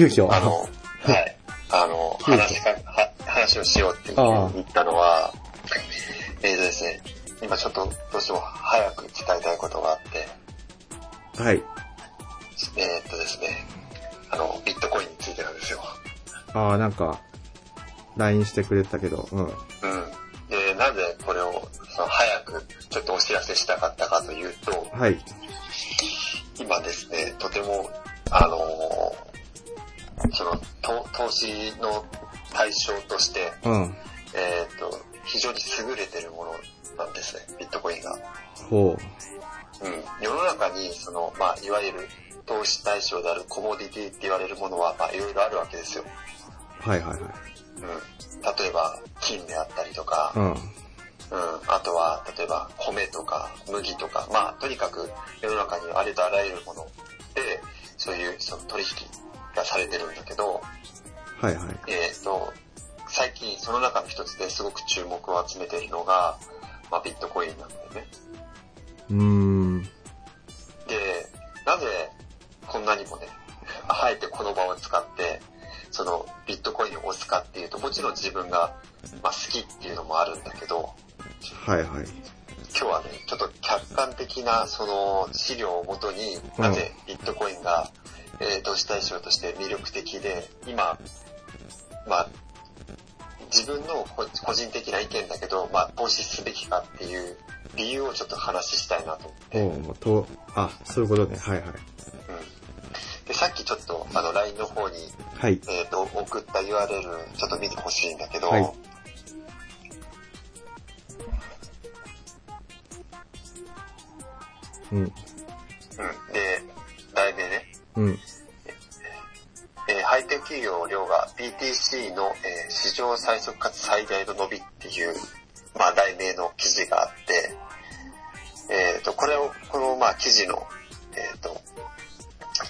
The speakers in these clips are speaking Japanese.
急遽。あの、はい、あの、話しか、は話をしようって言ったのは、えーとですね、今ちょっとどうしても早く伝えたいことがあって、はい。えーっとですね、あの、ビットコインについてなんですよ。ああ、なんか、LINE してくれたけど、うん。うん。その、まあ、いわゆる投資対象であるコモディティって言われるものは、まあ、いろいろあるわけですよ。う。はいはいはい。うん。例えば、金であったりとか、うん。うん。あとは、例えば、米とか、麦とか、まあ、とにかく、世の中にありとあらゆるもので、そういう、その取引がされてるんだけど、はいはい。えっ、と、最近、その中の一つですごく注目を集めているのが、まあ、ビットコインなんだよね。うーん。で、なぜこんなにもね、あえてこの場を使って、そのビットコインを押すかっていうと、もちろん自分が、まあ、好きっていうのもあるんだけど、はいはい。今日はね、ちょっと客観的なその資料をもとに、うんなぜビットコインが、えー投資対象として魅力的で、今、まあ、自分の個個人的な意見だけど、まあ、投資すべきかっていう理由をちょっと話したいなと思って。と、あ、そういうことね。はいはい。うんで、さっきちょっとあの LINE の方に、はい。えっ、と、送った URL ちょっと見てほしいんだけど、はいうん。うん。で、題名ね、うん。えーハイテク企業量が BTC の、えー史上最速かつ最大の伸びっていう、まあ、題名の記事があって、えっ、と、これを、この、まあ、記事の、えっ、と、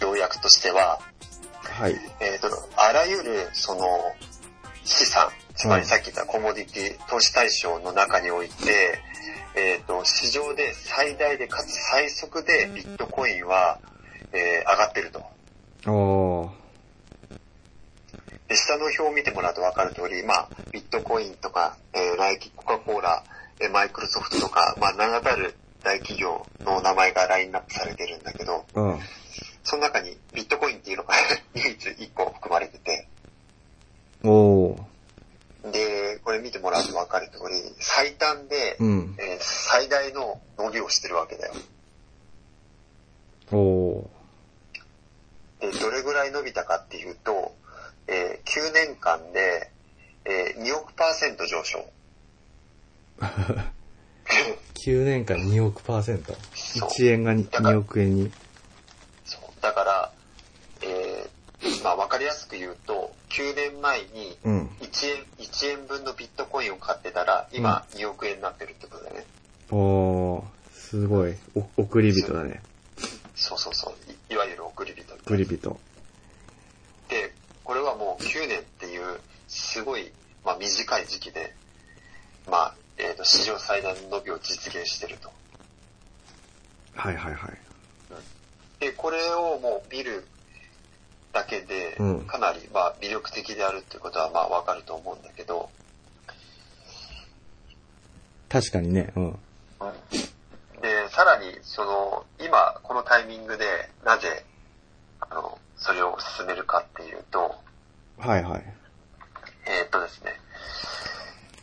要約としては、はい。えっ、と、あらゆる、その、資産、つまりさっき言ったコモディティ、投資対象の中において、えっ、と、市場で最大でかつ最速でビットコインは、えー上がってると。おー。で、下の表を見てもらうと分かる通り、まあ、ビットコインとか、えーナイキ、コカ・コーラ、えーマイクロソフトとか、まあ、名だたる大企業の名前がラインナップされてるんだけど、うん。その中にビットコインっていうのが 唯一1個含まれてて、おー。で、これ見てもらうと分かる通り、最短で、うん。えー最大の伸びをしてるわけだよ。おー。で、どれぐらい伸びたかっていうと、えー9年間で、えー2億パーセント上昇。9年間2億パーセント。そう1円が2億円に。そう。だから、えー、まあわかりやすく言うと、9年前にうん。1円、1円分のビットコインを買ってたら、今2億円になってるってことだよね。おー。すごい。お、送り人だね。そうそうそう。いいわゆる送り人。送り人。で、これはもう9年っていう、すごい、まあ短い時期で、まあ、えっ、と、史上最大の伸びを実現してると。はいはいはい。で、これをもう見るだけでうん、かなり、まあ魅力的であるっていうことはまあわかると思うんだけど、確かにね。うん。で、さらに、その、今、このタイミングで、なぜ、あの、それを進めるかっていうと、はいはい。えーっとですね、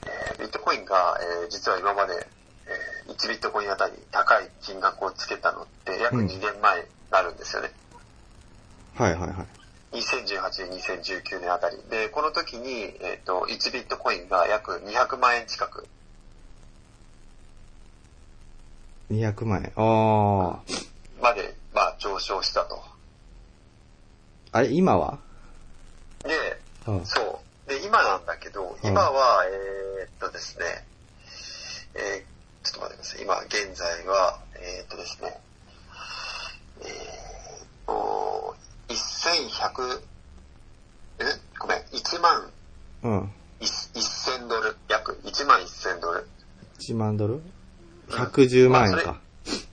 えービットコインが、えー実は今まで、えー1ビットコインあたり高い金額をつけたのって約うん2年前になるんですよね。はいはいはい。2018年、2019年あたり。で、この時に、えーっと、1ビットコインが約200万円近く、200万円。あまで、まあ、上昇したと。ー。あれ、今は？で、うん。そう。で、今なんだけど、うん今は、えーっとですね、えーちょっと待ってください。今、現在は、えーっとですね、えーっと、1100、え？ごめん、1万うん。1000ドル、約1万1000ドル。1万ドル ?110 万円か。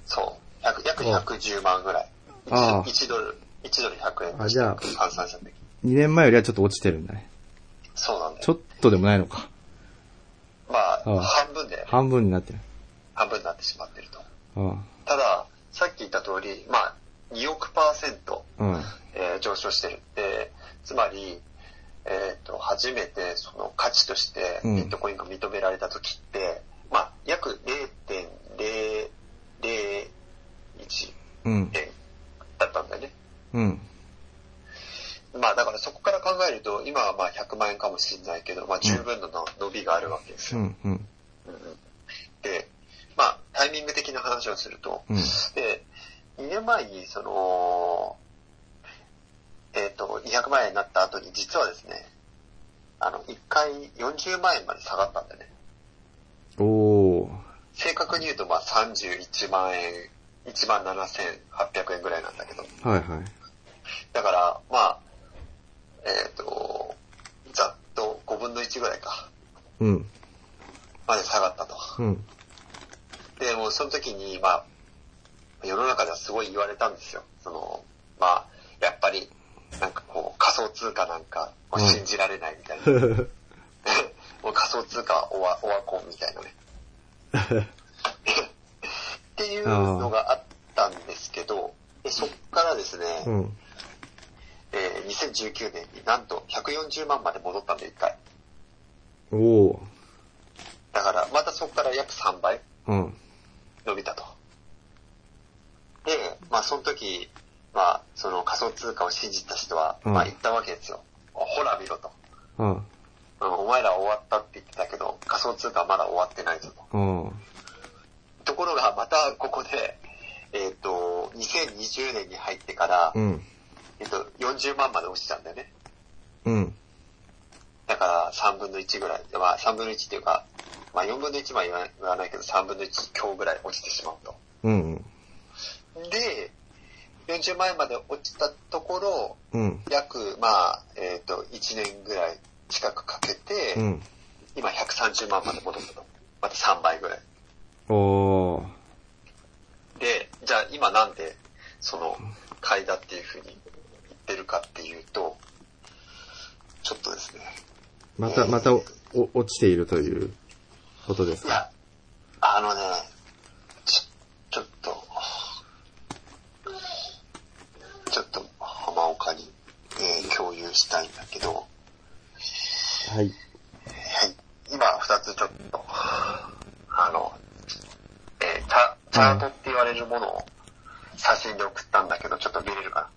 そう。約約110万ぐらい。ああ 1, ドル、1 1ドル100円あじゃあ換算した時。2年前よりはちょっと落ちてるんだね。そうなんだよ。ちょっとでもないのか。まあ、ああ半分で、半分になってる。半分になってしまってると。あただ、さっき言った通り、まあ、2億パーセント、あ。うん。えー上昇してる。で、つまり、えっ、と、初めてその価値としてうんビットコインが認められた時って、まあ、約0.001うん。円だったんだよね。うん。まあ、だからそこから考えると、今はまあ100万円かもしれないけど、まあ、十分のの伸びがあるわけですよ。うん。うん。で、まあ、タイミング的な話をすると、うん。で、2年前に、その、えっ、と、200万円になった後に、実はですね、あの、1回40万円まで下がったんだよね。おー。正確に言うと、まあ、31万円、1万7800円ぐらいなんだけど。はいはい。だから、まあ、えっ、と、ざっと5分の1ぐらいか、うん。まで下がったと。うん。で、もうその時に、まあ、世の中ではすごい言われたんですよ。その、まあ、やっぱり、なんかこう、仮想通貨なんか、信じられないみたいな。もう仮想通貨オワ、オワコンみたいなね。っていうのがあったんですけど、でそっからですね、うん。えー2019年になんと140万まで戻ったんで、一回。おー。だから、またそこから約3倍うん。伸びたと。で、まあその時、まあその仮想通貨を信じた人は、うんまあ言ったわけですよ。ほら見ろと。うん。うんお前ら終わったって言ってたけど、仮想通貨はまだ終わってないぞと。うん。ところがまたここで、えっ、と、2020年に入ってから、うん。えっ、と、40万まで落ちたんだよね。うん。だから3分の1ぐらい。まあ3分の1っていうか、まあ4分の1は言わないけど3分の1強ぐらい落ちてしまうと。うん。で、40万円まで落ちたところ、うん。約、まあ、えっ、と、1年ぐらい近くかけて、うん。今130万まで戻ったと。また3倍ぐらい。おー。で、じゃあ今なんで、その、買いだっていうふうに言ってるかっていうと、ちょっとですね。また、またお、お落ちているということですかいや、あのね、ちょ、ちょっと、ちょっと浜岡に、えー共有したいんだけど、はい。はい。今二つちょっと、あの、えーチャ、チャートって言われるものを写真で送ったんだけど、ちょっと見れるか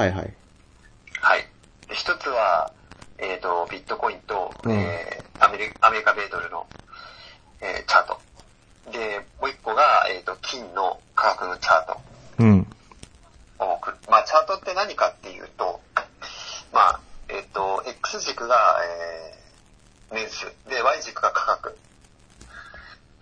はいはい。なはい。で一つは、えっ、と、ビットコインと、うんえーアメリアメリカ米ドルの、えーチャート。で、もう一個が、えっ、と、金の価格のチャート。うん。を送る。まあ、チャートって何かっていうと、まあ、えっ、と、X 軸が、えー、年数。で、Y 軸が価格。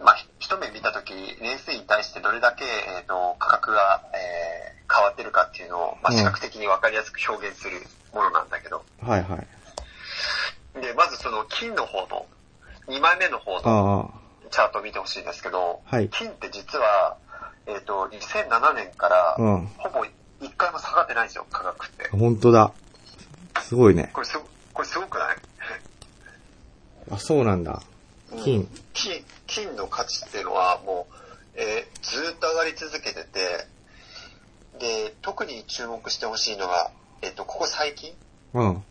まあ、ひ一目見たとき、年数に対してどれだけ、えっ、と、価格が、えー変わってるかっていうのを、まあ、うん視覚的にわかりやすく表現するものなんだけど。はいはい。で、まずその金の方の、2枚目の方のあチャートを見てほしいんですけど、はい金って実は、えっ、と、2007年から、うんほぼ一回も下がってないんですよ、価格ってあ。。本当だ。すごいね。これすご、これすごくない？あ、そうなんだ。金。金、金の価値っていうのはもう、えーずーっと上がり続けてて、で、特に注目してほしいのが、えっ、と、ここ最近、うん。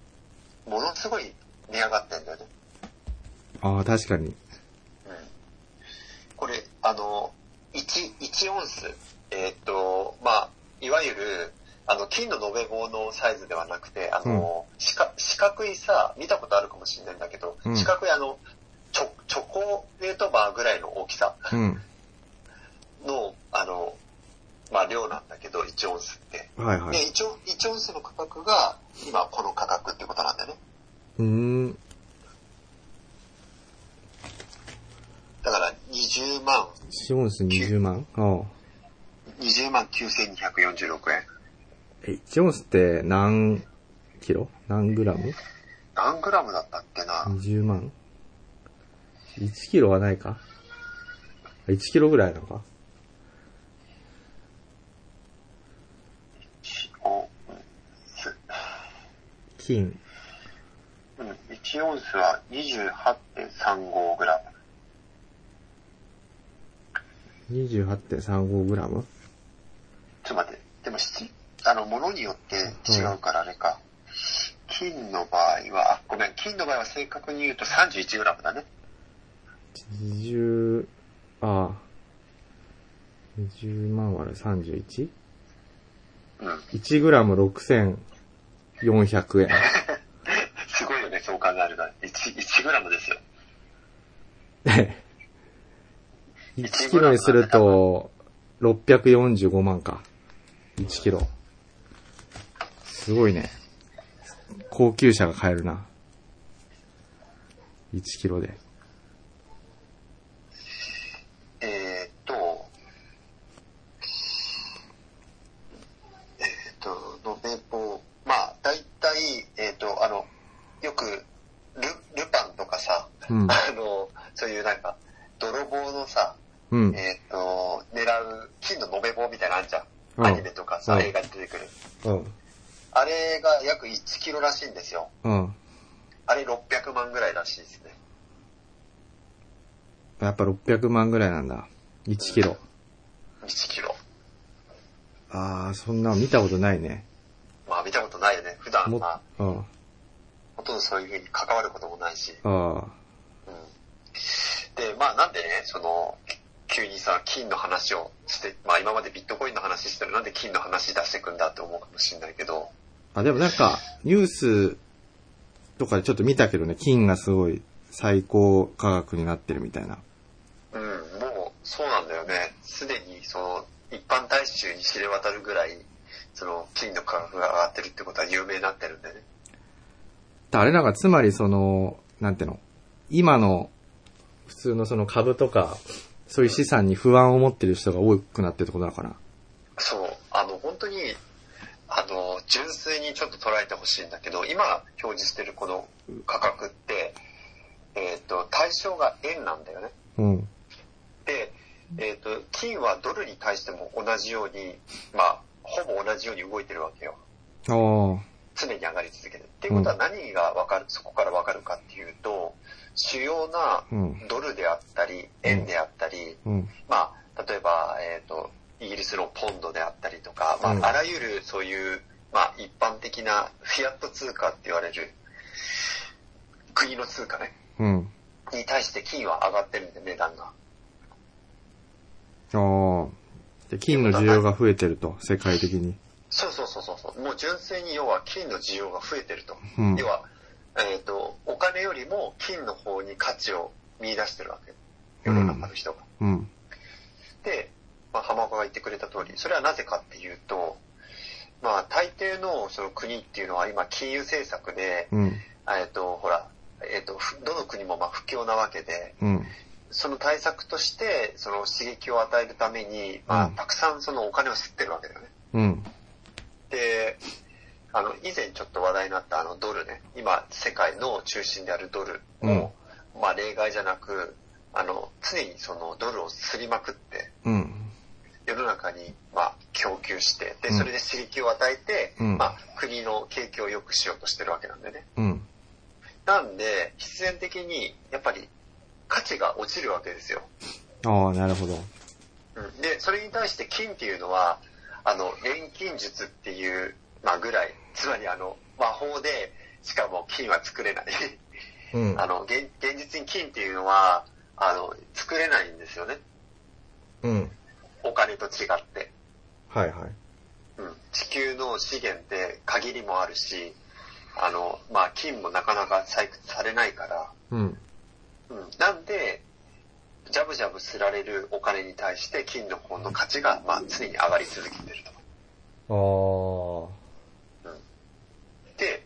ものすごい値上がってんだよね。ああ、確かに。うん。これ、あの、1、1オンス、えっ、と、まあ、いわゆる、あの、金の延べ棒のサイズではなくて、あの、四角四角いさ、見たことあるかもしれないんだけど、うん四角いあの、チョ、チョコレートバーぐらいの大きさうん。の、あの、まあ、量なんだけど、1オンスって。で、はいはい。1オン、1オンスの価格が、今この価格ってことなんだよね。うーん。だから20万。4オンス20万？ああ ?20 万9246円。え、1オンスって何キロ？何グラム？何グラムだったっけな ?20 万 ?1 キロはないか ?1 キロぐらいなのか？金。うん、1オンスは 28.35g。28.35g? ちょっと待って、でも七あの、ものによって違うからあれか。金の場合は、あ、ごめん、金の場合は正確に言うと 31g だね。20、ああ。20万割る 31? うん。1グラム6400円。すごいよね、そう考えると。1、1g ですよ。1キロにすると、645万か。1キロ。すごいね。高級車が買えるな。1キロで。えーっと、えーっと、延べ棒、まあ、だいたい、えーっと、あの、よく、ル、ルパンとかさ、うん。あの、そういうなんか、泥棒のさ、うん。えーっと、狙う金の延べ棒みたいなのあんじゃん。うんアニメとかさ、うん映画に出てくる。うん。あれが約1キロらしいんですよ。うん。あれ600万ぐらいらしいですね。やっぱ600万ぐらいなんだ。1キロ。1キロ。ああ、そんなの見たことないね。まあ見たことないよね。普段も、まあ、うん。ほとんどそういう風に関わることもないし。あうん。で、まあなんでね、その、急にさ、金の話をして、まあ今までビットコインの話してるなんで金の話出してくんだって思うかもしれないけど、あ。あ、でもなんか、ニュースとかでちょっと見たけどね、金がすごい最高価格になってるみたいな。うん、もうそうなんだよね。すでにその、一般大衆に知れ渡るぐらい、その、金の価格が上がってるってことは有名になってるんでね。あれなんかつまりその、なんていうの、今の普通のその株とか、そういう資産に不安を持ってる人が多くなってるってことなのかな。そう、あの、本当に、あの、純粋にちょっと捉えてほしいんだけど、今表示してるこの価格って、えっ、と、対象が円なんだよね。うん。で、えっ、と、金はドルに対しても同じように、まあ、ほぼ同じように動いてるわけよ。常に上がり続けてる。っていうことは何がわかる、そこからわかるかっていうと、主要なうん。ドルであったり、円であったり、うん。まあ、例えば、えっ、と、イギリスのポンドであったりとか、まうんあ、あらゆるそういう、まあ、一般的なフィアット通貨って言われる国の通貨ね、うん。に対して金は上がってるんで、値段が。ああ。で、金の需要が増えてると、世界的に。そうそうそうそうそう。もう純粋に要は金の需要が増えてると。うん。要は、えっ、と、お金よりも金の方に価値を見出してるわけ。世の中の人が。うん。で、まあ、浜岡が言ってくれた通り、それはなぜかっていうと、まあ、大抵のその国っていうのは今金融政策で、うん。えっ、と、ほら、えっ、と、ふどの国もまあ不況なわけで、うん。その対策として、その刺激を与えるために、まあうん、たくさんそのお金を吸ってるわけだよね。うん。で、あの、以前ちょっと話題になったあのドルね、今世界の中心であるドルも、まあ例外じゃなく、あの、常にそのドルをすりまくって、うん。世の中に、まあ、供給して、で、うんそれで刺激を与えて、うんまあ、国の景気を良くしようとしてるわけなんでね。うん。なんで、必然的に、やっぱり、価値が落ちるわけですよ。ああ、なるほど。うん、で、それに対して金っていうのは、あの、錬金術っていう、まあ、ぐらい、つまりあの、魔法で、しかも金は作れない。うん。あの、現現実に金っていうのは、あの、作れないんですよね。うん。お金と違って。はいはい。うん、地球の資源って限りもあるし、あの、まあ、金もなかなか採掘されないから、うん。うん、なんで、ジャブジャブすられるお金に対して金の方の価値が、まあ、常に上がり続けてると。ああ。で、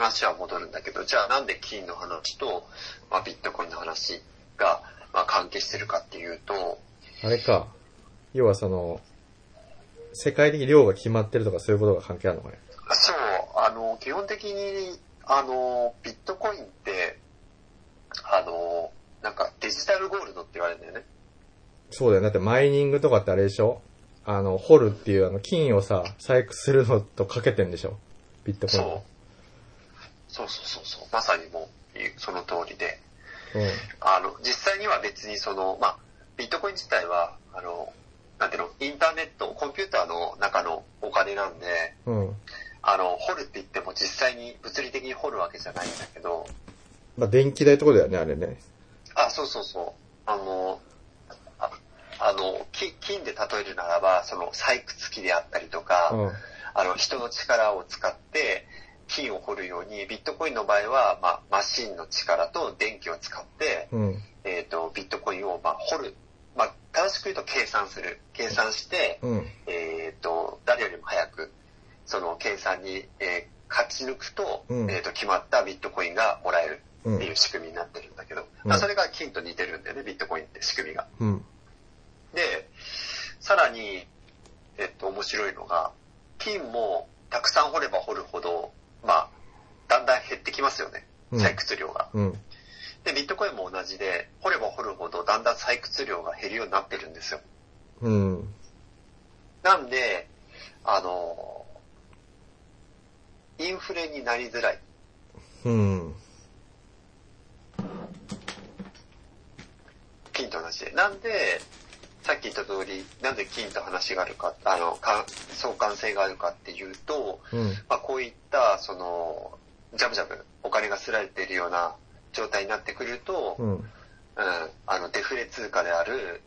話は戻るんだけど、じゃあなんで金の話と、まあ、ビットコインの話が、まあ、関係してるかっていうと、あれか。要はその、世界的に量が決まってるとかそういうことが関係あるのかね。そう、あの、基本的に、あの、ビットコインって、あの、なんかデジタルゴールドって言われるんだよね。そうだよ。だってマイニングとかってあれでしょ？あの、掘るっていうあの、金をさ、採掘するのとかけてんでしょ？ビットコイン。そう。そうそうそうそう。まさにもう、その通りで。うん。あの、実際には別にその、まあ、ビットコイン自体は、あの、なんていうの、インターネット、コンピューターの中のお金なんで、うん。あの、掘るって言っても実際に物理的に掘るわけじゃないんだけど、まあ、電気代ってことだよね、あれね。あ、そうそうそう。あの、ああの、き金で例えるならば、その採掘機であったりとか、うん。あの、人の力を使って金を掘るように、ビットコインの場合は、まあ、マシンの力と電気を使って、うん。えっ、と、ビットコインを、まあ、掘る。まあ、正しく言うと計算する。計算して、うん。えっ、と、誰よりも早く、その計算に、えー勝ち抜くと、うんえっ、と、決まったビットコインがもらえるうんっていう仕組みになってるんだけど、うんまあ、それが金と似てるんだよね、ビットコインって仕組みが。うん。で、さらに、えっと、面白いのが、金もたくさん掘れば掘るほど、まあ、だんだん減ってきますよね、うん採掘量が。うん。で、ビットコインも同じで、掘れば掘るほどだんだん採掘量が減るようになってるんですよ。うん。なんで、あの、インフレになりづらい。うん。金と同じで。なんで、さっき言った通り、なんで金と話があるか、あの、か相関性があるかっていうと、うん。まあ、こういった、その、ジャブジャブ、お金がすられているような状態になってくると、うん、うん。あの、デフレ通貨である、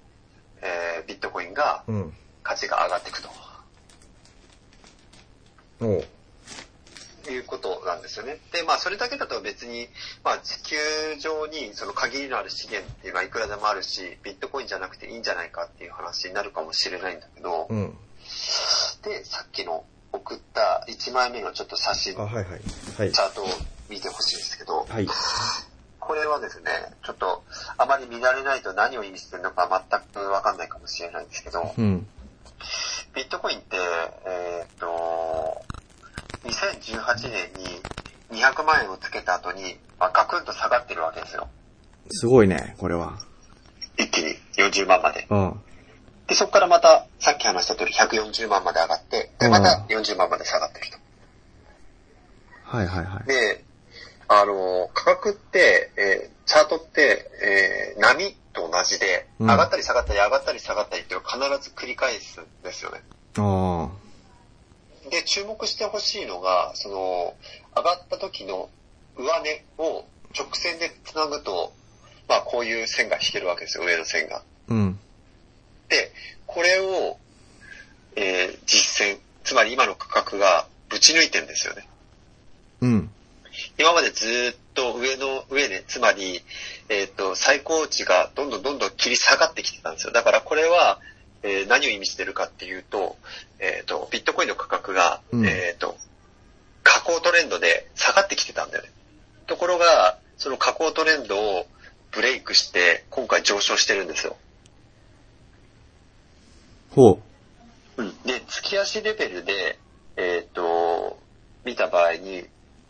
えービットコインがうん。価値が上がっていくとおう。いうことなんですよね。で、まあ、それだけだと別に、まあ、地球上にその限りのある資源っていうのはいくらでもあるし、ビットコインじゃなくていいんじゃないかっていう話になるかもしれないんだけど、うん。で、さっきの送った1枚目のちょっと写真、はいはい。はい。ャートを見てほしいんですけど、はい。これはですね、ちょっとあまり見慣れないと何を意味してるのか全くわかんないかもしれないんですけど、うん。ビットコインって、えーっと、2018年に200万円をつけた後に、まあ、ガクンと下がってるわけですよ。すごいね、これは。一気に40万まで。うん。で、そこからまた、さっき話した通り140万まで上がって、で、また40万まで下がってると。はいはいはい。で、あの、価格って、えーチャートって、えー波と同じで、うん上がったり下がったり上がったり下がったりっていうのを必ず繰り返すんですよね。あで、注目してほしいのが、その、上がった時の上値を直線で繋ぐと、まあこういう線が引けるわけですよ、上の線が。あ。うん。で、これを、えー実践、つまり今の価格がぶち抜いてるんですよね。うん。今までずーっと上の上で、つまり、えっ、と、最高値がどんどんどんどん切り下がってきてたんですよ。だからこれは、えー何を意味してるかっていうと、えっ、と、ビットコインの価格が、うんえっ、と、下降トレンドで下がってきてたんだよね。ところが、その下降トレンドをブレイクして、今回上昇してるんですよ。ほで、月足レベルで、えっ、と、見た場合に、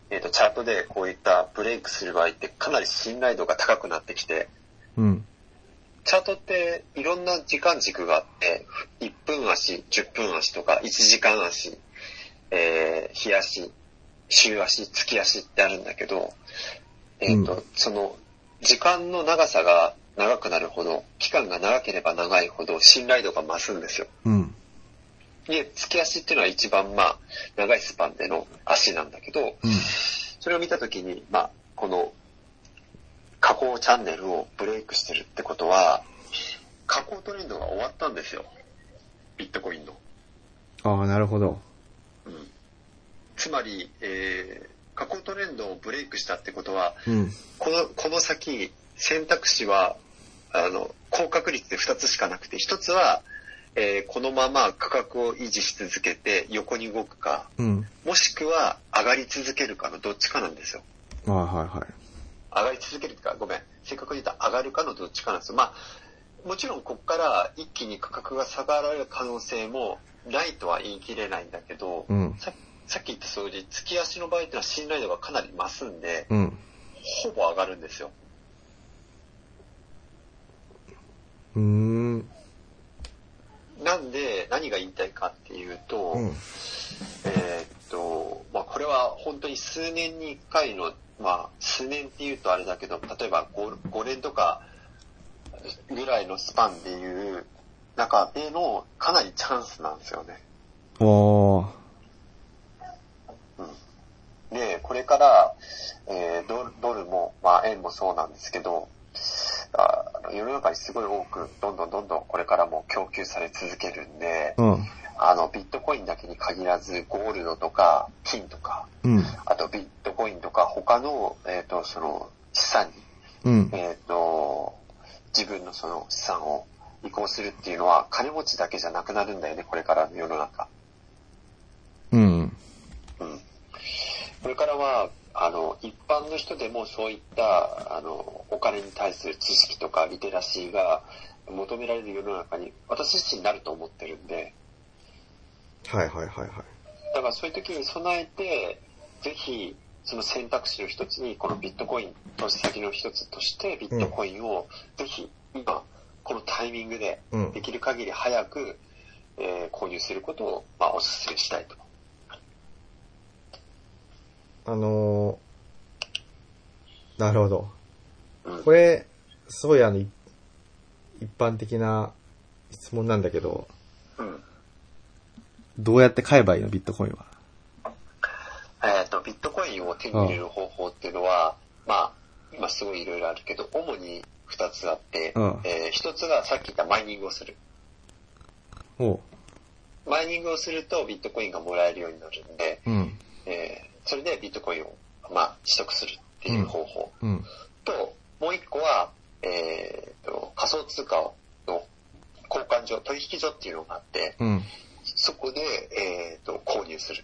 えっ、と、チャートでこういったブレイクする場合ってかなり信頼度が高くなってきて、う。うん。チャートっていろんな時間軸があって、1分足、10分足とか、1時間足、えー、日足、週足、月足ってあるんだけど、えっ、と、うその、時間の長さが長くなるほど、期間が長ければ長いほど信頼度が増すんですよ。うん。で、月足っていうのは一番まあ、長いスパンでの足なんだけど、うん。それを見たときに、まあ、この、下降チャンネルをブレイクしてるってことは、下降トレンドが終わったんですよ。ビットコインの。ああ、なるほど。うん。つまり、えー、下降トレンドをブレイクしたってことは、うん。この、この先、選択肢は、あの、高確率で2つしかなくて、1つは、えーこのまま価格を維持し続けて横に動くか、うん。もしくは上がり続けるかのどっちかなんですよ。はいはいはい。上がり続けるか、ごめん。正確に言うと上がるかのどっちかなんですよ。まあ、もちろんここから一気に価格が下がられる可能性もないとは言い切れないんだけど、うん。ささっき言った通り、月足の場合っていうのは信頼度がかなり増すんで、うん。ほぼ上がるんですよ。うーん。なんで、何が言いたいかっていうと、うん。えーっと、まあ、これは本当に数年に1回の、まあ、数年っていうとあれだけど、例えば 5, 5年とかぐらいのスパンでいう中でのかなりチャンスなんですよね。おー。で、これから、えードルドルも、まあ、円もそうなんですけど、ああの世の中にすごい多く、どんどんどんどんこれからも供給され続けるんで、うん。あの、ビットコインだけに限らず、ゴールドとか、金とか、うん。あとビットコインとか、他の、えっ、と、その、資産に、うん。えっ、と、自分のその資産を移行するっていうのは、金持ちだけじゃなくなるんだよね、これからの世の中。うん。うん。これからは、あの、一般の人でもそういった、あの、お金に対する知識とかリテラシーが求められる世の中に、私自身になると思ってるんで、はいはいはいはい。だからそういう時に備えて、ぜひ、その選択肢の一つに、このビットコイン、投資先の一つとして、ビットコインを、ぜひ、今、このタイミングで、うんできる限り早く、えー購入することを、まあ、お勧めしたいと。あのー、なるほど。うんこれ、すごいあの、い一般的な質問なんだけど、うん。どうやって買えばいいの？ビットコインは。えっ、と、ビットコインを手に入れる方法っていうのは、まあ、今すごいいろいろあるけど、主に二つあって、うんえー一つがさっき言ったマイニングをする。マイニングをするとビットコインがもらえるようになるんで、うん。えーそれでビットコインを、まあ、取得するっていう方法。うん。と、もう一個は、えーと、仮想通貨の交換所、取引所っていうのがあって、うん。そこで、えーと、購入する。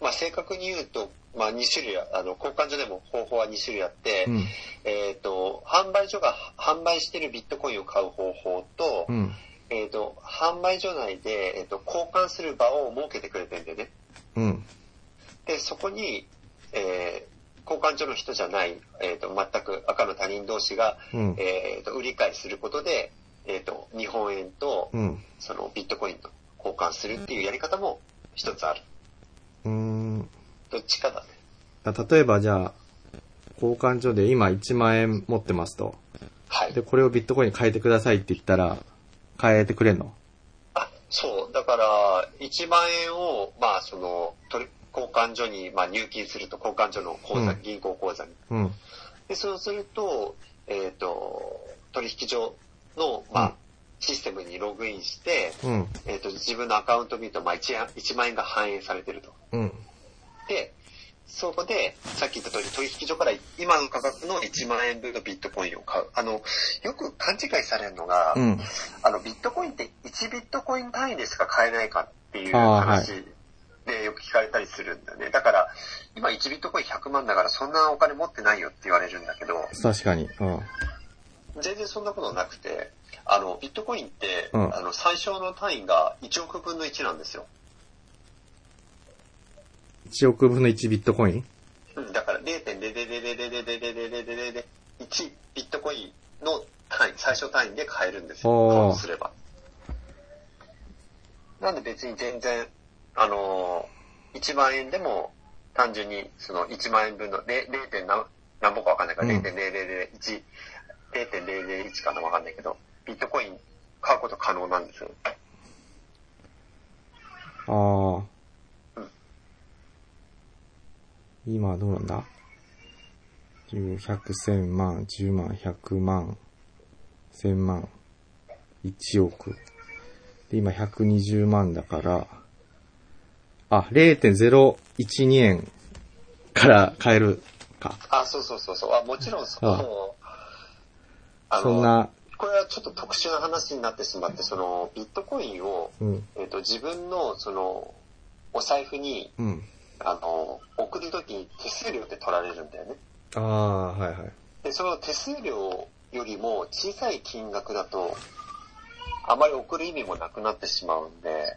まあ、正確に言うと、まあ、2種類あ、あの、交換所でも方法は2種類あって、うん。えっ、と、販売所が販売してるビットコインを買う方法と、うん。えっ、と、販売所内で、えっ、と、交換する場を設けてくれてるんだよね。うん。で、そこに、えー交換所の人じゃない、えっ、と、全く赤の他人同士が、うん。えっ、と、売り買いすることで、えっ、と、日本円と、うん。そのビットコインと交換するっていうやり方も一つある。うーん。どっちかだね。だ例えばじゃあ、交換所で今1万円持ってますと。はいで、。これをビットコインに変えてくださいって言ったら、変えてくれんの？あ、そう。だから、1万円を、まあ、その、取り交換所に、まあ、入金すると、交換所の口座、うん銀行口座に。うん。で、そうすると、えっ、と、取引所の、まあ、うんシステムにログインして、うん。えっ、と、自分のアカウント見ると、まあ1円、1万円が反映されてると。うん。で、そこで、さっき言った通り、取引所から今の価格の1万円分のビットコインを買う。あの、よく勘違いされるのが、うん。あの、ビットコインって1ビットコイン単位でしか買えないかっていう話でよく聞かれたりするんだよね。だから、今1ビットコイン100万だからそんなお金持ってないよって言われるんだけど、確かに。うん。全然そんなことなくて、あの、ビットコインって、うんあの、最小の単位が1億分の1なんですよ。1億分の1ビットコイン？うん、だから0.000000001ビットコインの単位、最小単位で買えるんですよ。おーカウントすれば。なんで別に全然、あのー、1万円でも単純にその1万円分の 0. 0. 何何ぼかわかんないから、うん0.0001、0.001かなわかんないけど、ビットコイン買うこと可能なんですよ。ああうん。今どうなんだ ?10、100、1000万、10万、100万、1000万、1億。で、今120万だから、あ、0.012円から買えるか。あ、そうそうそうそう。あ、もちろんそう。あそんな、これはちょっと特殊な話になってしまって、その、ビットコインを、うん、えっ、と、自分の、その、お財布に、うん。あの、送るときに手数料って取られるんだよね。ああ、はいはい。で、その手数料よりも小さい金額だと、あまり送る意味もなくなってしまうんで、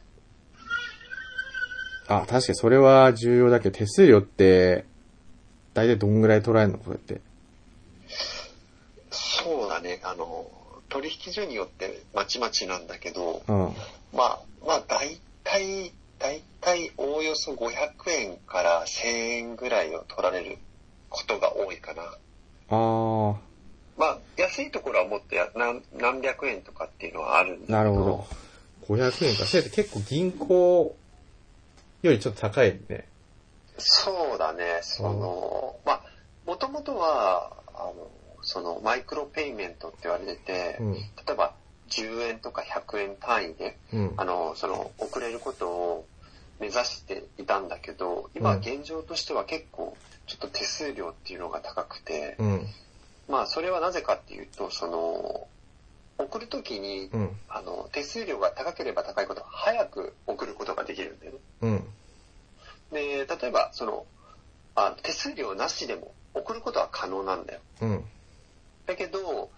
あ、確かにそれは重要だけど、手数料って、だいたいどんぐらい取られるのこうやって？そうだね、あの、取引所によってまちまちなんだけど、うん。まあ、まあ、大体、大体おおよそ500円から1000円ぐらいを取られることが多いかな。ああ、まあ、安いところはもっとや何何百円とかっていうのはあるんだけど。なるほど。500円か。それって結構銀行よりちょっと高いね。そうだね、その、まあ、もともとは、あの、その、マイクロペイメントって言われてて、うん。例えば、10円とか100円単位で、うん。あの、その、遅れることを目指していたんだけど、今うん現状としては結構、ちょっと手数料っていうのが高くて、うん。まあ、それはなぜかっていうと、その、送るときに、うん。あの、手数料が高ければ高いほど早く送ることができるんだよね。うん。で、例えば、その、あ手数料なしでも送ることは可能なんだよ。うん。だけど、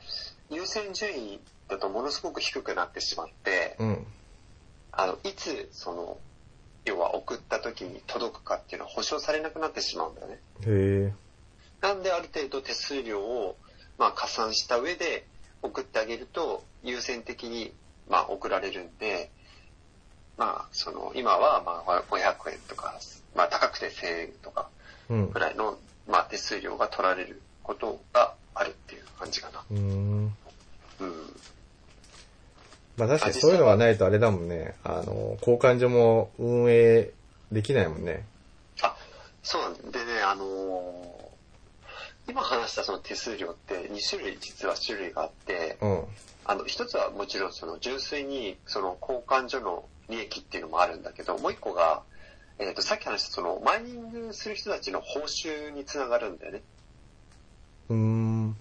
優先順位だとものすごく低くなってしまって、うん。あの、いつ、その、要は送った時に届くかっていうのは保証されなくなってしまうんだよね。へえ。なんである程度手数料を、まあ、加算した上で送ってあげると優先的に、まあ、送られるんで、まあ、その、今は、まあ、500円とか、まあ、高くて1000円とかうんぐ。らいの、まあ、手数料が取られることがあるっていう感じかな。うーん。うん。まあ確かにそういうのがないとあれだもんね。あの、交換所も運営できないもんね。あ、そうなんでね、あのー今話したその手数料って2種類実は種類があって、うん。あの、一つはもちろんその純粋にその交換所の利益っていうのもあるんだけど、もう一個が、えっ、と、さっき話したそのマイニングする人たちの報酬につながるんだよね。うーん。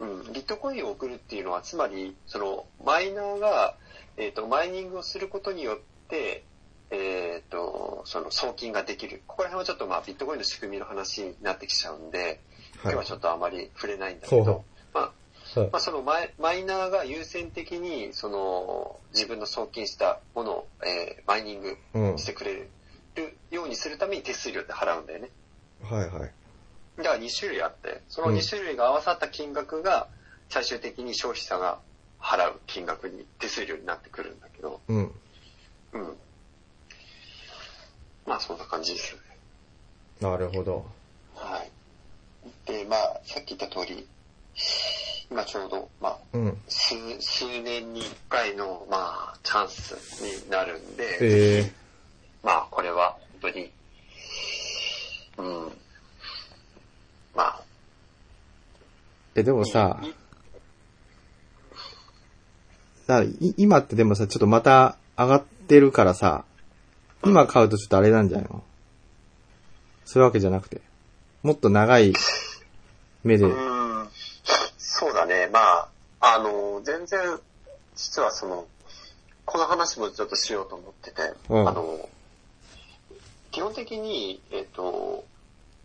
うん。ビットコインを送るっていうのは、つまり、そのマイナーが、えっ、と、マイニングをすることによって、えっ、と、その送金ができる。ここら辺はちょっとまあビットコインの仕組みの話になってきちゃうんで、今日はちょっとあまり触れないんだけど、ほうまあ、はいまあ、そのマイマイナーが優先的にその自分の送金したものを、えーマイニングうん。してくれるようにするために手数料って払うんだよね。はいはい。だから2種類あって、その2種類が合わさった金額が最終的に消費者が払う金額に手数料になってくるんだけど、うん。うん。まあそんな感じですよね。なるほど。はい。で、まあさっき言った通り、今ちょうど、まあうん。数数年に1回の、まあ、チャンスになるんで、ええまあ、これは本当に、うん、まあ、え、でもさだい今ってでもさ、ちょっとまた上がってるからさ、今買うとちょっとあれなんじゃないの？そういうわけじゃなくて。もっと長い目で、うん、そうだね、まあ、あの、全然、実はその、この話もちょっとしようと思ってて、うん。あの、基本的に、えっ、と、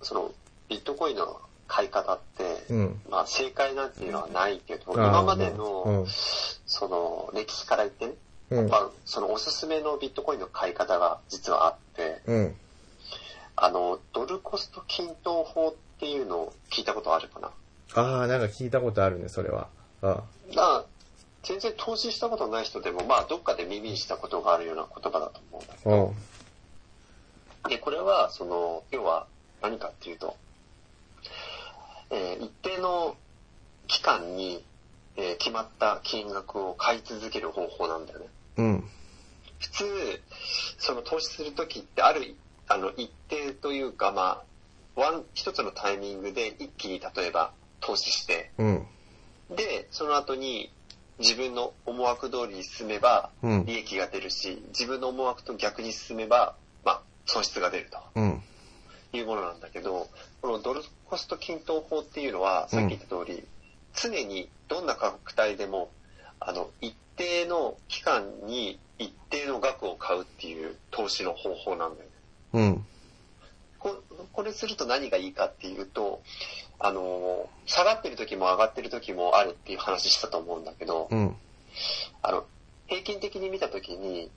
その、ビットコインの買い方って、うん。まあ、正解なんていうのはないけど、今までの、うん。その歴史から言ってね、うん。まあ、そのおすすめのビットコインの買い方が実はあって、うん。あの、ドルコスト均等法っていうのを聞いたことあるかな？ああ、なんか聞いたことあるね、それは。あまあ、全然投資したことない人でも、まあ、どっかで耳にしたことがあるような言葉だと思うんだけ。ど。で、これは、その、要は何かっていうと、えー一定の期間に、えー決まった金額を買い続ける方法なんだよね。うん。普通、その投資するときってある、あの、一定というか、まあ、ワン、一つのタイミングで一気に例えば投資して、うん。で、その後に自分の思惑通りに進めばうん利益が出るし、自分の思惑と逆に進めば、まあ、損失が出るうん。というものなんだけど、このドルコスト均等法っていうのは、さっき言った通り、常にどんな価格帯でも、あの、一定の期間に一定の額を買うっていう投資の方法なんだよね。うん。ここれすると何がいいかっていうと、あの、下がってる時も上がってる時もあるっていう話したと思うんだけど、うん。あの、平均的に見た時に、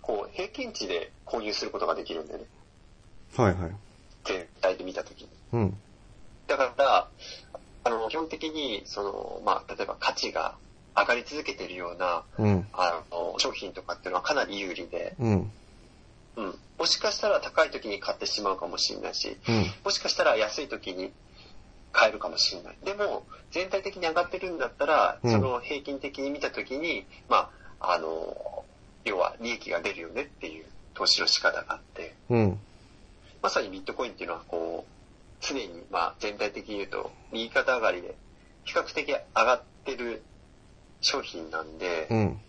こう、平均値で購入することができるんだよね。はいはい。全体で見た時に。うん。だから、あの、基本的に、その、まあ、例えば価値が上がり続けているような、うん。あの、商品とかっていうのはかなり有利で、うん。うん。もしかしたら高い時に買ってしまうかもしれないし、うん。もしかしたら安い時に買えるかもしれない。でも、全体的に上がってるんだったら、うんその平均的に見た時に、まあ、あの、要は利益が出るよねっていう投資の仕方があって、うん。まさにビットコインっていうのはこう、常にまあ全体的に言うと右肩上がりで比較的上がってる商品なんで、うん。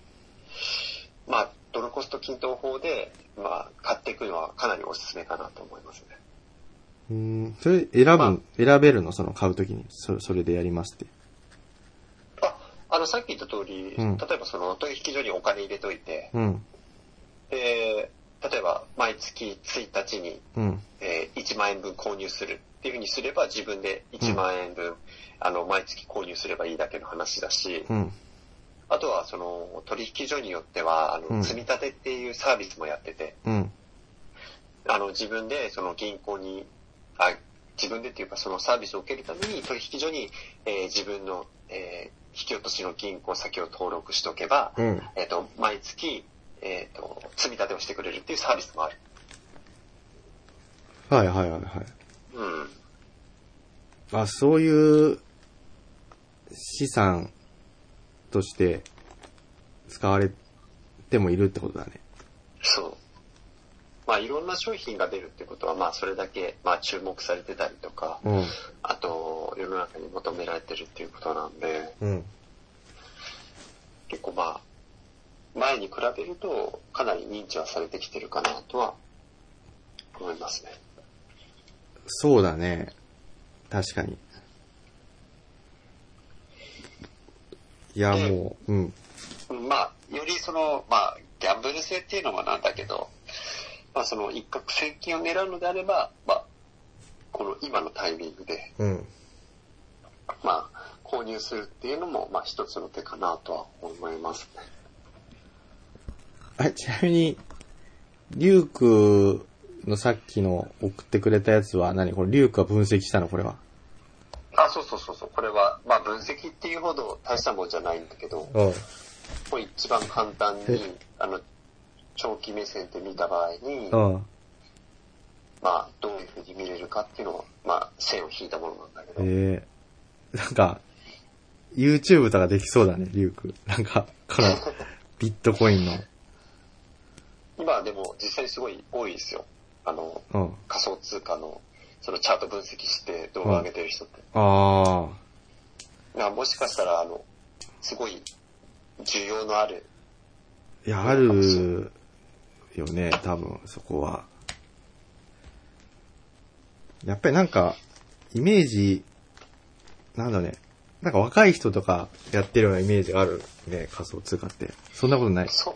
まあドルコスト均等法でまあ買っていくのはかなりおすすめかなと思いますね。うん。それ選ぶ、ま選べるの？その買うときに。そそれでやりますって。あ、あのさっき言った通り、うん例えばその取引所にお金入れといて、うん。で、例えば毎月1日に、うん。えー1万円分購入するっていうふうにすれば自分で1万円分、あの毎月購入すればいいだけの話だし、うん。あとはその取引所によってはあの、うん積み立てっていうサービスもやってて、うん。あの自分でその銀行に、あ自分でっていうかそのサービスを受けるために取引所に、えー自分の、えー引き落としの銀行先を登録しておけば、うん。えっ、と、毎月、えっ、と、積み立てをしてくれるっていうサービスもある。はいはいはいはい。うん。あ、そういう資産として使われてもいるってことだね。そう。まあいろんな商品が出るってことは、まあそれだけ、まあ注目されてたりとか、うん。あと世の中に求められてるっていうことなんで、うん。結構まあ、前に比べるとかなり認知はされてきてるかなとは思いますね。そうだね。確かに。いや、でもう、うん。うんまあ、よりその、まあ、ギャンブル性っていうのはなんだけど、まあその一攫千金を狙うのであれば、まあ、この今のタイミングで、うん。まあ、購入するっていうのも、まあ一つの手かなとは思いますね。あ、ちなみに、リュウクのさっきの送ってくれたやつは何？これ、リュウクは分析したの？これは。あ、そうそうそうそう。これは、まあ分析っていうほど大したもんじゃないんだけど、うん。これ一番簡単え？に、あの、長期目線で見た場合に、うん。まあ、どういうふうに見れるかっていうのを、まあ、線を引いたものなんだけど、ええなんか、YouTube とかできそうだね、リュウク。なんか、この、ビットコインの。今はでも実際すごい多いですよ。あの、うん。仮想通貨の、そのチャート分析して動画上げてる人って。ああ。まあもしかしたら、あの、すごい需要のある、いや、あるよね、多分、そこは。やっぱりなんか、イメージ、なんだね、なんか若い人とかやってるようなイメージがあるね、仮想通貨って。そんなことない。そう。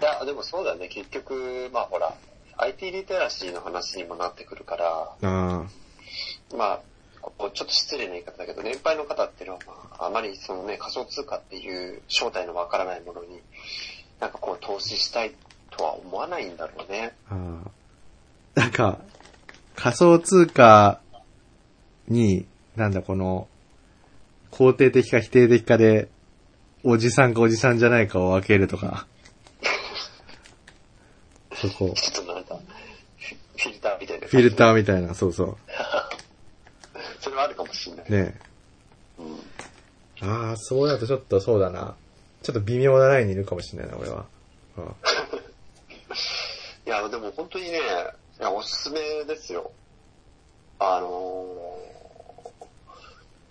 いや、でもそうだね。結局、まあほら、IT リテラシーの話にもなってくるから、ああ。まあ、ここちょっと失礼な言い方だけど、年配の方っていうのは、まあ、あまりそのね、仮想通貨っていう正体のわからないものに、なんかこう投資したいとは思わないんだろうね。ああ。なんか、仮想通貨に、なんだこの、肯定的か否定的かで、おじさんかおじさんじゃないかを分けるとか。そこ。ちょっとなんか、フィルターみたいな。フィルターみたいな、そうそ それはあるかもしれない。う。ねうん。ああ、そうだとちょっとそうだな。ちょっと微妙なラインにいるかもしれないな、俺は。うん いや、でも本当にね、いや、おすすめですよ。あの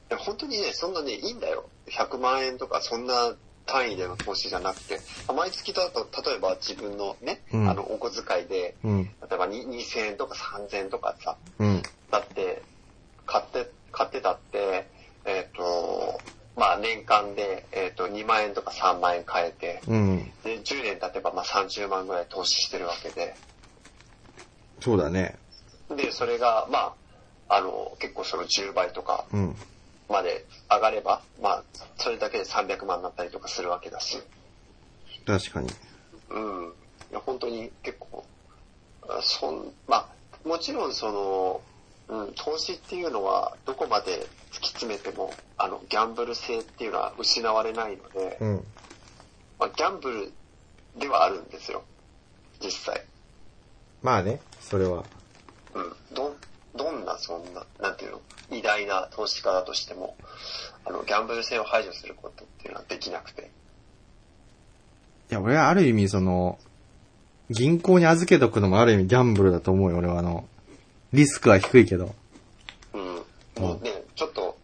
ー、いや本当にね、そんなね、いいんだよ。100万円とか、そんな単位での投資じゃなくて、毎月だと、例えば自分のね、うんあの、お小遣いで、うん。例えばに2000円とか3000円とかさ、うん。だって、買って、買ってたって、えっ、と、まあ年間で、えっ、と、2万円とか3万円買えて、うん。で、10年経てばまあ30万ぐらい投資してるわけで、そうだね。で、それが、まあ、あの、結構その10倍とかうん。まで上がれば、まあ、それだけで300万になったりとかするわけだし、確かに。うん。いや、本当に結構、あそん、まあ、もちろんその、うん、投資っていうのはどこまで突き詰めても、あの、ギャンブル性っていうのは失われないので、うん。まあ、ギャンブルではあるんですよ。実際。まあね、それは。うん。ど、どんなそんな、なんていうの、偉大な投資家だとしても、あの、ギャンブル性を排除することっていうのはできなくて。いや、俺はある意味その、銀行に預けとくのもある意味ギャンブルだと思うよ、俺はあの、リスクは低いけど。うん。もうね、ちょっと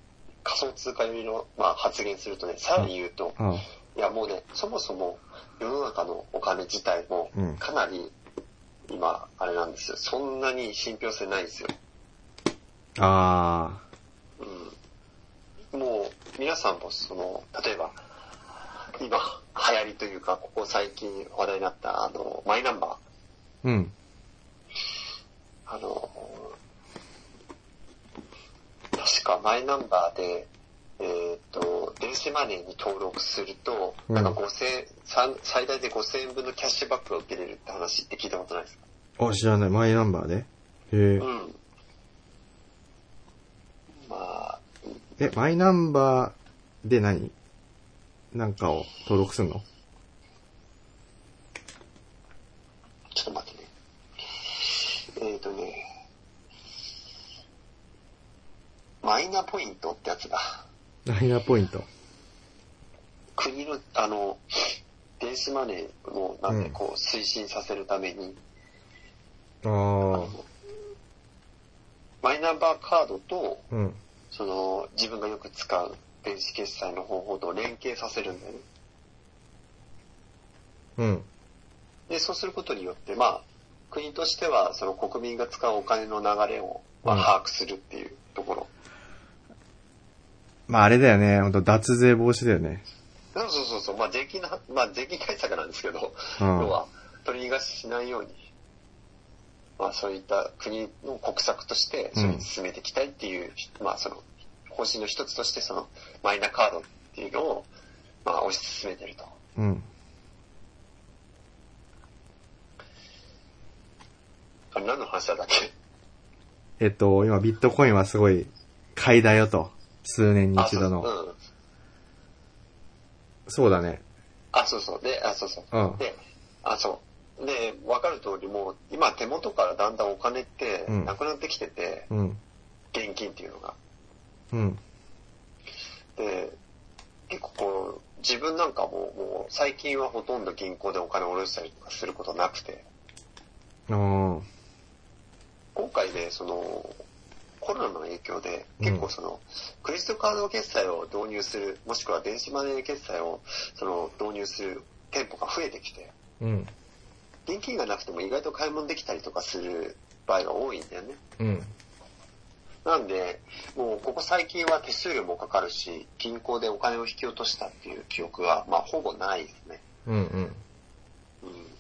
仮想通貨寄りの、まあ、発言するとね、さらに言うと、うん。いやもうね、そもそも世の中のお金自体もうんかなり今、あれなんですよ。そんなに信憑性ないんですよ。あうん。もう皆さんもその、例えば、今流行りというか、ここ最近話題になったあの、マイナンバー。うん。ー。あの、確かマイナンバーで、えーっと、電子マネーに登録すると、うんなんか5000、三最大で5000円分のキャッシュバックが受けれるって話って聞いたことないですか？あ、知らない。マイナンバーで？へえ。うん。まあ、え、マイナンバーで何？なんかを登録すんの？ちょっと待ってね。えっ、とね、マイナポイントってやつだ。マイナポイント。国の、あの、電子マネーの、なんでこう、推進させるために、ああ。マイナンバーカードと、うん。その、自分がよく使う電子決済の方法と連携させるんだよね。うん。で、そうすることによって、まあ、国としては、その国民が使うお金の流れを、まあ、うん把握するっていうところ。まああれだよね。ほんと脱税防止だよね。そうそうそうそう、まあ税金な、まあ税金対策なんですけど、うん要は取り逃がししないように、まあそういった国の国策として、それに進めていきたいっていう、まあその、方針の一つとして、その、マイナカードっていうのを、まあ推し進めてると。うん。あれ何の話だっけ？えっと、今ビットコインはすごい買いだよと。数年に一度の。あそう,、うん、そうだね。あ、そうそう。で、あ、そうそう。うんで、あ、そう。で、わかる通りもう、今手元からだんだんお金ってうんなくなってきてて、うん。現金っていうのが。うん。で、結構こう、自分なんかももう最近はほとんど銀行でお金を下ろしたりとかすることなくて。今回ね、その、コロナの影響でうん結構その、クレジットカード決済を導入する、もしくは電子マネー決済をその導入する店舗が増えてきて、うん。現金がなくても意外と買い物できたりとかする場合が多いんだよね。うん。なんで、もうここ最近は手数料もかかるし、銀行でお金を引き落としたっていう記憶は、まあほぼないですね。うんうん。うん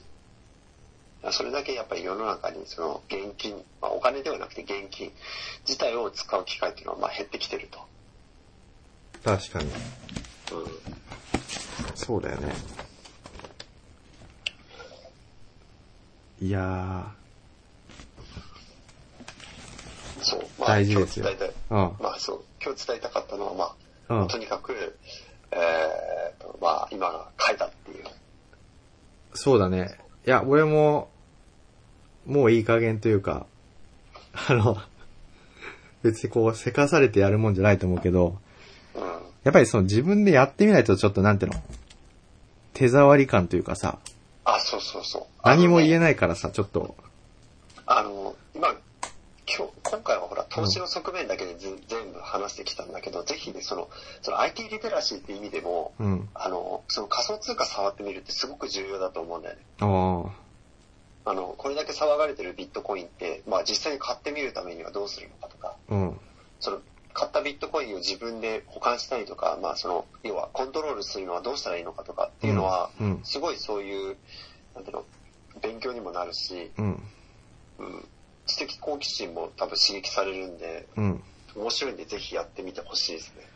それだけやっぱり世の中にその現金、まあ、お金ではなくて現金自体を使う機会っていうのはまあ減ってきてると。確かに。うん、そうだよね。いやそう。まあ大事ですよ今日伝えたい。ー。うん。まあそう。今日伝えたかったのはまあ、うんとにかく、えーと、まあ今が変えたっていう。そうだね。いや、俺も、もういい加減というか、あの、別にこう、せかされてやるもんじゃないと思うけど、うん。やっぱりその自分でやってみないとちょっとなんていうの手触り感というかさ、あ、そうそうそう。何も言えない。からさ、ちょっと、あの、今、今日、今回はほら、投資の側面だけでず、全部話してきたんだけど、ぜひね、その、その IT リテラシーって意味でも、うん。あの、その仮想通貨触ってみるってすごく重要だと思うんだよね。ああ、あの、これだけ騒がれてるビットコインって、まあ実際に買ってみるためにはどうするのかとか、うん。その、買ったビットコインを自分で保管したりとか、まあその、要はコントロールするのはどうしたらいいのかとかっていうのは、うん。すごいそういう、なんていうの、勉強にもなるし、うん。うん、知的好奇心も多分刺激されるんで、うん。面白いんでぜひやってみてほしいですね。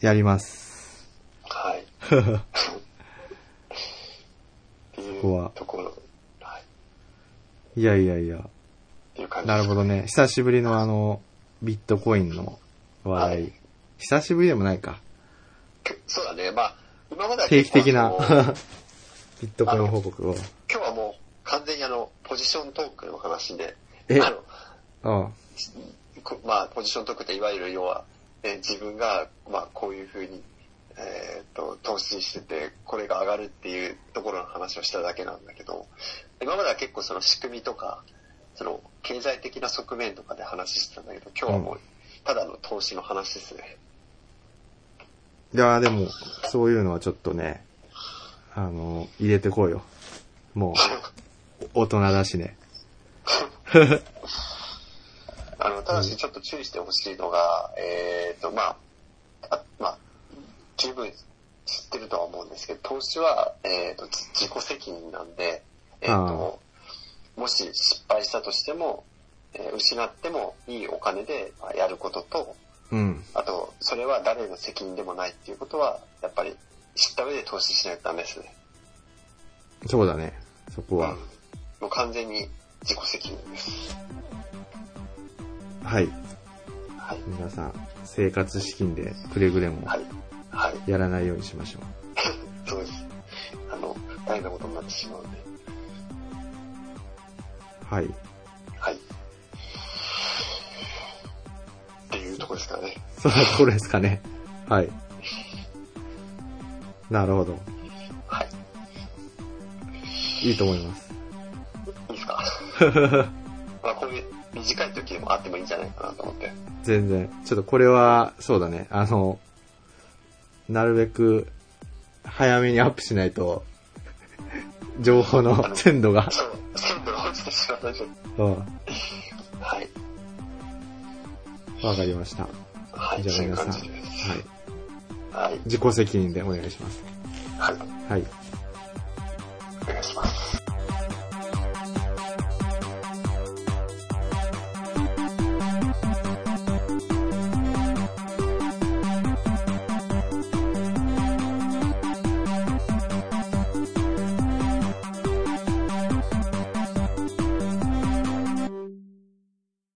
やります。はい。っていうところ、はい。いやいやいや。っていう感じなるほどね。久しぶりのあの、ビットコインの話題。はい久しぶりでもないか。くそうだね。まあ、今までは定期的なビットコイン報告を。今日はもポジショントークの話で、え？あの、あこまあ、ポジショントークっていわゆる要は、えー自分が、まあ、こういうふうに、えーっと、投資してて、これが上がるっていうところの話をしただけなんだけど、今までは結構その仕組みとか、その、経済的な側面とかで話してたんだけど、今日はもう、ただの投資の話ですね。いや、でも、そういうのはちょっとね、あの、入れてこうよ。もう、大人だしね。あの、ただしちょっと注意してほしいのが、えーっと、まあ、あまあ、十分知ってるとは思うんですけど、投資は、えーっと、自自己責任なんで、えーっと、もし失敗したとしても、えー失ってもいいお金でまあやることと、うん。あと、それは誰の責任でもないっていうことは、やっぱり知った上で投資しないとダメですね。そうだね。そこは。もう完全に自己責任です。はい。はい。皆さん、生活資金でくれぐれもはい。はい。やらないようにしましょう。そうです。あの、大変なことになってしまうんで。はい。はい。っていうとこですからね。そんなところですかね。はい。なるほど。はい。いいと思います。いいですか？まあこういう短い時でもあってもいいんじゃないかなと思って。全然。ちょっとこれは、そうだね。あの、なるべく、早めにアップしないと、情報の鮮度が。そう、鮮度が落ちてしまったでしょ。うん。はい。わかりました。はい、じゃあ皆さん。自己責任でお願いします。はい。はい。